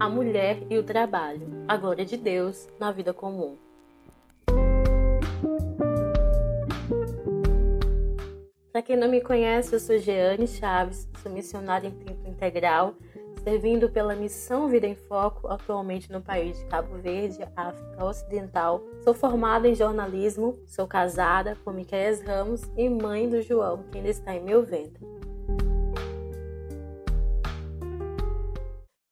A mulher e o trabalho, a glória de Deus na vida comum. Para quem não me conhece, eu sou Jeane Chaves, sou missionária em tempo integral, servindo pela missão Vida em Foco atualmente no país de Cabo Verde, África Ocidental. Sou formada em jornalismo, sou casada com Miquel Ramos e mãe do João, que ainda está em meu ventre.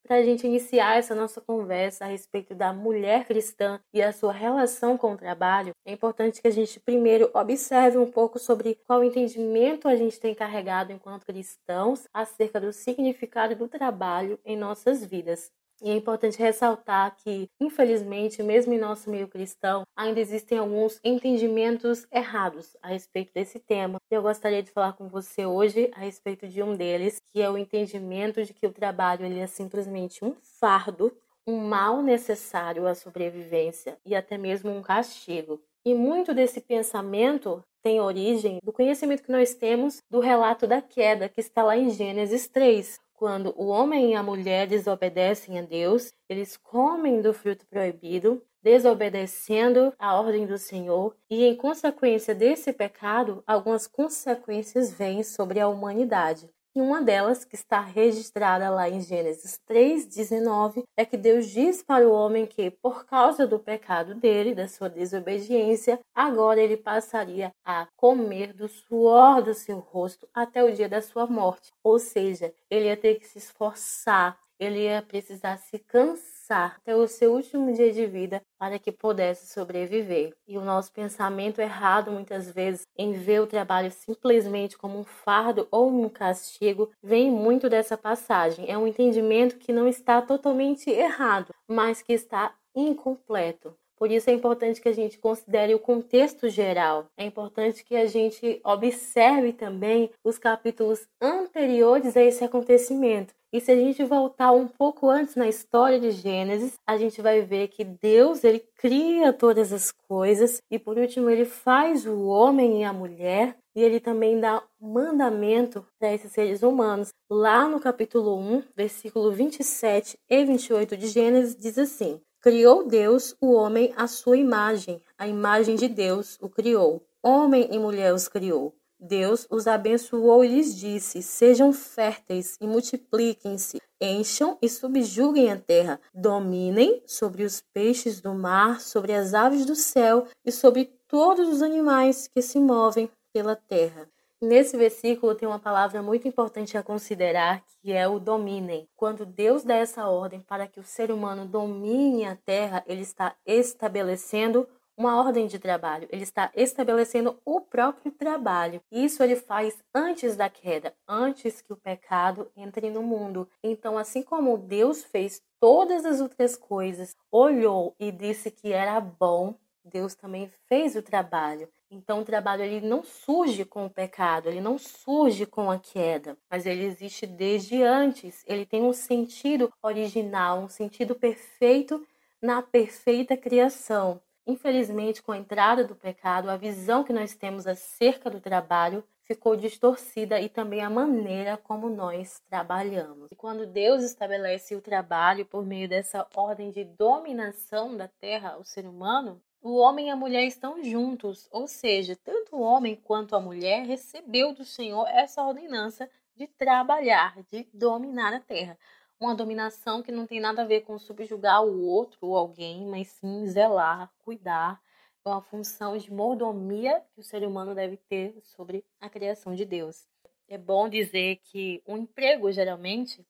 Para a gente iniciar essa nossa conversa a respeito da mulher cristã e a sua relação com o trabalho, é importante que a gente primeiro observe um pouco sobre qual entendimento a gente tem carregado enquanto cristãos acerca do significado do trabalho em nossas vidas. E é importante ressaltar que, infelizmente, mesmo em nosso meio cristão, ainda existem alguns entendimentos errados a respeito desse tema. Eu gostaria de falar com você hoje a respeito de um deles, que é o entendimento de que o trabalho ele é simplesmente um fardo, um mal necessário à sobrevivência e até mesmo um castigo. E muito desse pensamento tem origem do conhecimento que nós temos do relato da queda que está lá em Gênesis 3, quando o homem e a mulher desobedecem a Deus, eles comem do fruto proibido, desobedecendo a ordem do Senhor, e em consequência desse pecado, algumas consequências vêm sobre a humanidade. E uma delas, que está registrada lá em Gênesis 3,19, é que Deus diz para o homem que, por causa do pecado dele, da sua desobediência, agora ele passaria a comer do suor do seu rosto até o dia da sua morte. Ou seja, ele ia ter que se esforçar, ele ia precisar se cansar até o seu último dia de vida para que pudesse sobreviver. E o nosso pensamento errado, muitas vezes, em ver o trabalho simplesmente como um fardo ou um castigo, vem muito dessa passagem. É um entendimento que não está totalmente errado, mas que está incompleto. Por isso é importante que a gente considere o contexto geral. É importante que a gente observe também os capítulos anteriores a esse acontecimento. E se a gente voltar um pouco antes na história de Gênesis, a gente vai ver que Deus ele cria todas as coisas e por último ele faz o homem e a mulher e ele também dá mandamento para esses seres humanos. Lá no capítulo 1, versículo 27 e 28 de Gênesis diz assim: Criou Deus o homem à sua imagem, a imagem de Deus o criou. Homem e mulher os criou. Deus os abençoou e lhes disse: Sejam férteis e multipliquem-se, encham e subjuguem a terra, dominem sobre os peixes do mar, sobre as aves do céu e sobre todos os animais que se movem pela terra. Nesse versículo tem uma palavra muito importante a considerar, que é o dominem. Quando Deus dá essa ordem para que o ser humano domine a terra, ele está estabelecendo uma ordem de trabalho, ele está estabelecendo o próprio trabalho. Isso ele faz antes da queda, antes que o pecado entre no mundo. Então, assim como Deus fez todas as outras coisas, olhou e disse que era bom, Deus também fez o trabalho. Então, o trabalho ele não surge com o pecado, ele não surge com a queda, mas ele existe desde antes. Ele tem um sentido original, um sentido perfeito na perfeita criação. Infelizmente, com a entrada do pecado, a visão que nós temos acerca do trabalho ficou distorcida e também a maneira como nós trabalhamos. E quando Deus estabelece o trabalho por meio dessa ordem de dominação da terra ao ser humano, o homem e a mulher estão juntos, ou seja, tanto o homem quanto a mulher recebeu do Senhor essa ordenança de trabalhar, de dominar a terra uma dominação que não tem nada a ver com subjugar o outro ou alguém, mas sim zelar, cuidar. É uma função de mordomia que o ser humano deve ter sobre a criação de Deus. É bom dizer que o emprego, geralmente,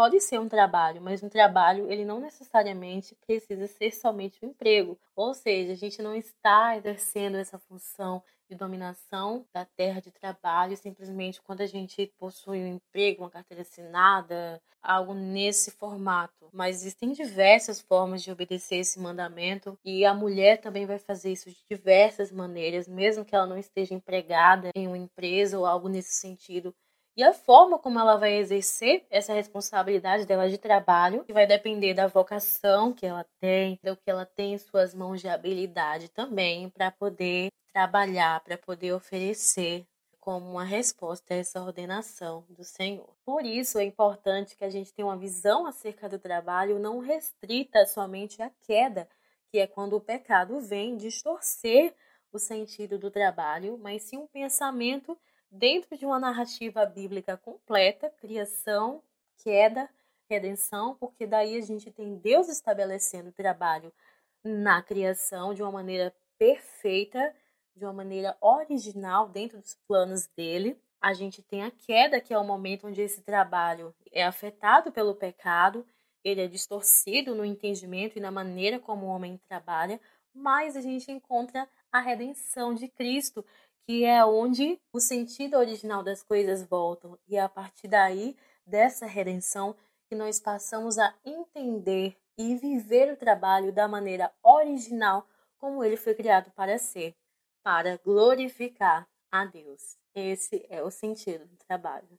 pode ser um trabalho, mas um trabalho ele não necessariamente precisa ser somente um emprego. Ou seja, a gente não está exercendo essa função de dominação da terra de trabalho, simplesmente quando a gente possui um emprego, uma carteira assinada, algo nesse formato. Mas existem diversas formas de obedecer esse mandamento e a mulher também vai fazer isso de diversas maneiras, mesmo que ela não esteja empregada em uma empresa ou algo nesse sentido. E a forma como ela vai exercer essa responsabilidade dela de trabalho vai depender da vocação que ela tem, do que ela tem em suas mãos de habilidade também para poder trabalhar, para poder oferecer como uma resposta a essa ordenação do Senhor. Por isso é importante que a gente tenha uma visão acerca do trabalho não restrita somente à queda, que é quando o pecado vem distorcer o sentido do trabalho, mas sim um pensamento dentro de uma narrativa bíblica completa, criação, queda, redenção, porque daí a gente tem Deus estabelecendo o trabalho na criação de uma maneira perfeita, de uma maneira original dentro dos planos dele. A gente tem a queda, que é o momento onde esse trabalho é afetado pelo pecado, ele é distorcido no entendimento e na maneira como o homem trabalha, mas a gente encontra a redenção de Cristo, que é onde o sentido original das coisas voltam. E é a partir daí, dessa redenção, que nós passamos a entender e viver o trabalho da maneira original como ele foi criado para ser, para glorificar a Deus. Esse é o sentido do trabalho.